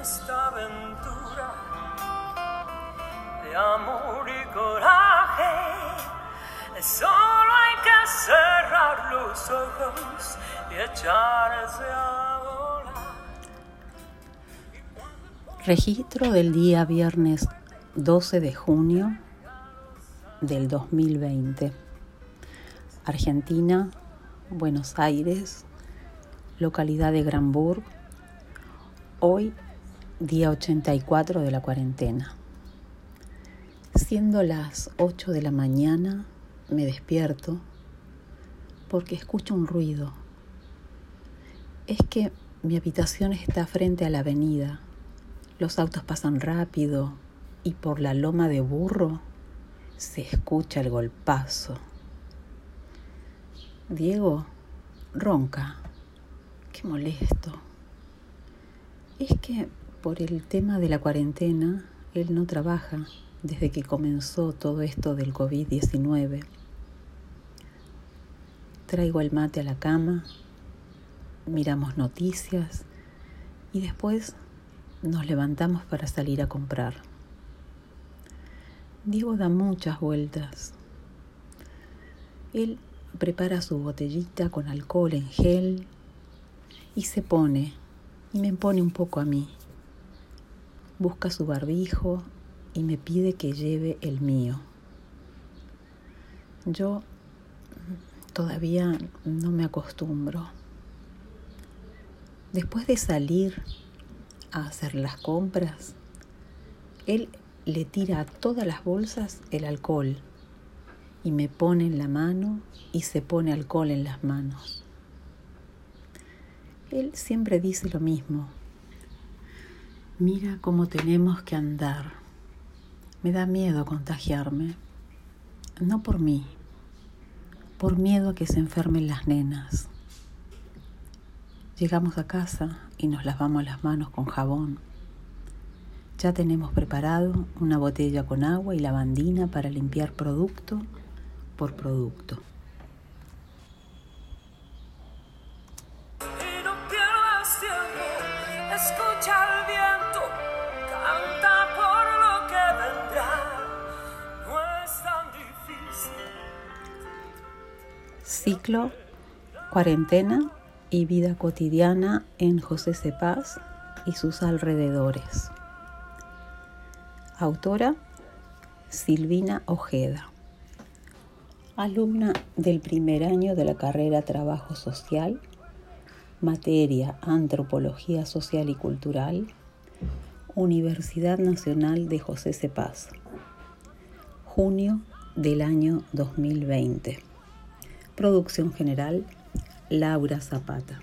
esta aventura de amor y coraje. Solo hay que cerrar los ojos y echarse a volar. Registro del día viernes 12 de junio del 2020. Argentina, Buenos Aires, localidad de Granburg. Hoy, día 84 de la cuarentena. Siendo las 8 de la mañana, me despierto porque escucho un ruido. Es que mi habitación está frente a la avenida. Los autos pasan rápido y por la loma de burro se escucha el golpazo. Diego ronca. Qué molesto. Es que por el tema de la cuarentena, él no trabaja desde que comenzó todo esto del COVID-19. Traigo el mate a la cama, miramos noticias y después nos levantamos para salir a comprar. Diego da muchas vueltas. Él prepara su botellita con alcohol en gel y se pone, y me pone un poco a mí. Busca su barbijo y me pide que lleve el mío. Yo todavía no me acostumbro. Después de salir a hacer las compras, él le tira a todas las bolsas el alcohol y me pone en la mano y se pone alcohol en las manos. Él siempre dice lo mismo. Mira cómo tenemos que andar. Me da miedo contagiarme. No por mí, por miedo a que se enfermen las nenas. Llegamos a casa y nos lavamos las manos con jabón. Ya tenemos preparado una botella con agua y lavandina para limpiar producto por producto. Y el Ciclo Cuarentena y vida cotidiana en José Cepaz y sus alrededores. Autora Silvina Ojeda. Alumna del primer año de la carrera Trabajo Social, materia Antropología Social y Cultural, Universidad Nacional de José Cepaz. Junio del año 2020. Producción general Laura Zapata.